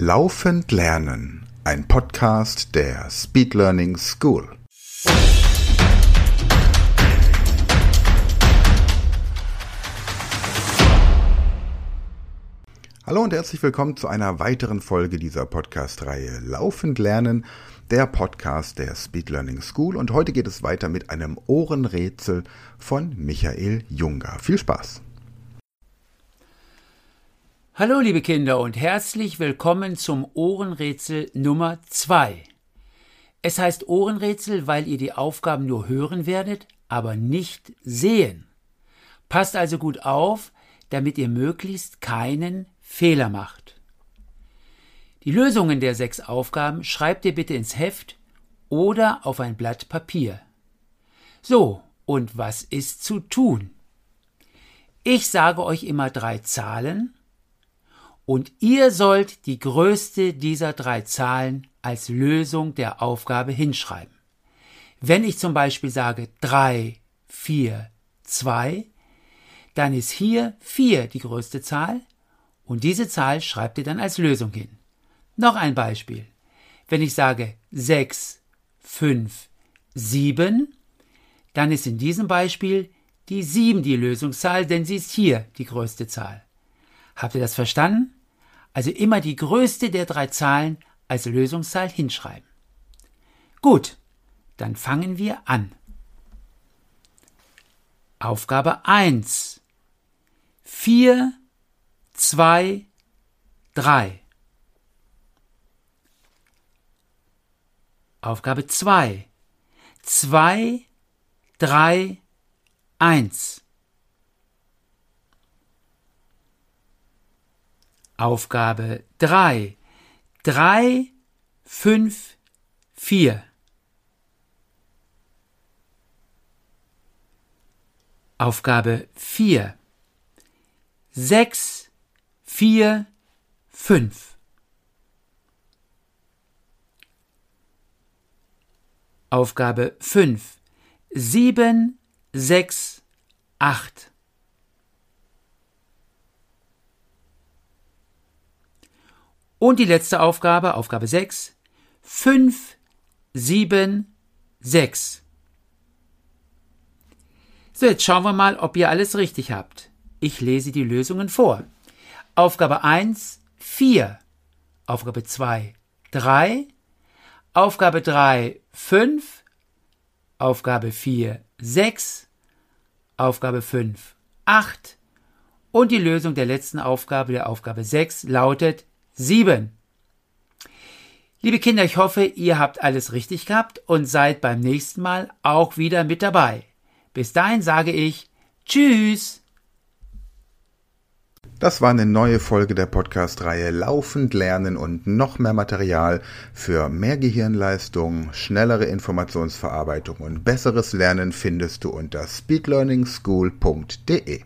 Laufend Lernen, ein Podcast der Speed Learning School. Hallo und herzlich willkommen zu einer weiteren Folge dieser Podcast-Reihe Laufend Lernen, der Podcast der Speed Learning School. Und heute geht es weiter mit einem Ohrenrätsel von Michael Junger. Viel Spaß! Hallo liebe Kinder und herzlich willkommen zum Ohrenrätsel Nummer 2. Es heißt Ohrenrätsel, weil ihr die Aufgaben nur hören werdet, aber nicht sehen. Passt also gut auf, damit ihr möglichst keinen Fehler macht. Die Lösungen der sechs Aufgaben schreibt ihr bitte ins Heft oder auf ein Blatt Papier. So, und was ist zu tun? Ich sage euch immer drei Zahlen und ihr sollt die größte dieser drei Zahlen als Lösung der Aufgabe hinschreiben. Wenn ich zum Beispiel sage 3, 4, 2, dann ist hier 4 die größte Zahl und diese Zahl schreibt ihr dann als Lösung hin. Noch ein Beispiel. Wenn ich sage 6, 5, 7, dann ist in diesem Beispiel die 7 die Lösungszahl, denn sie ist hier die größte Zahl. Habt ihr das verstanden? Also immer die größte der drei Zahlen als Lösungszahl hinschreiben. Gut, dann fangen wir an. Aufgabe 1. 4, 2, 3. Aufgabe 2. 2, 3, 1. Aufgabe 3. 3, 5, 4. Aufgabe 4. 6, 4, 5. Aufgabe 5. 7, 6, 8. Und die letzte Aufgabe, Aufgabe 6, 5, 7, 6. So, jetzt schauen wir mal, ob ihr alles richtig habt. Ich lese die Lösungen vor. Aufgabe 1, 4. Aufgabe 2, 3. Aufgabe 3, 5. Aufgabe 4, 6. Aufgabe 5, 8. Und die Lösung der letzten Aufgabe, der Aufgabe 6, lautet 7. Liebe Kinder, ich hoffe, ihr habt alles richtig gehabt und seid beim nächsten Mal auch wieder mit dabei. Bis dahin sage ich Tschüss. Das war eine neue Folge der Podcast-Reihe Laufend Lernen und noch mehr Material für mehr Gehirnleistung, schnellere Informationsverarbeitung und besseres Lernen findest du unter speedlearningschool.de.